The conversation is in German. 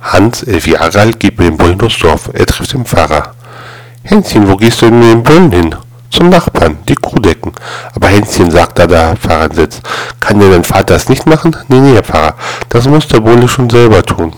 Hans, elf Jahre alt, geht mit dem Bullen durchs Dorf. Er trifft den Pfarrer. Hänschen, wo gehst du denn mit dem Bullen hin? Zum Nachbarn, die Kuh decken. Aber Hänschen, sagt da der Pfarrer sitzt, kann dir dein Vater das nicht machen? Nee, nee, Herr Pfarrer, das muss der Bulle schon selber tun.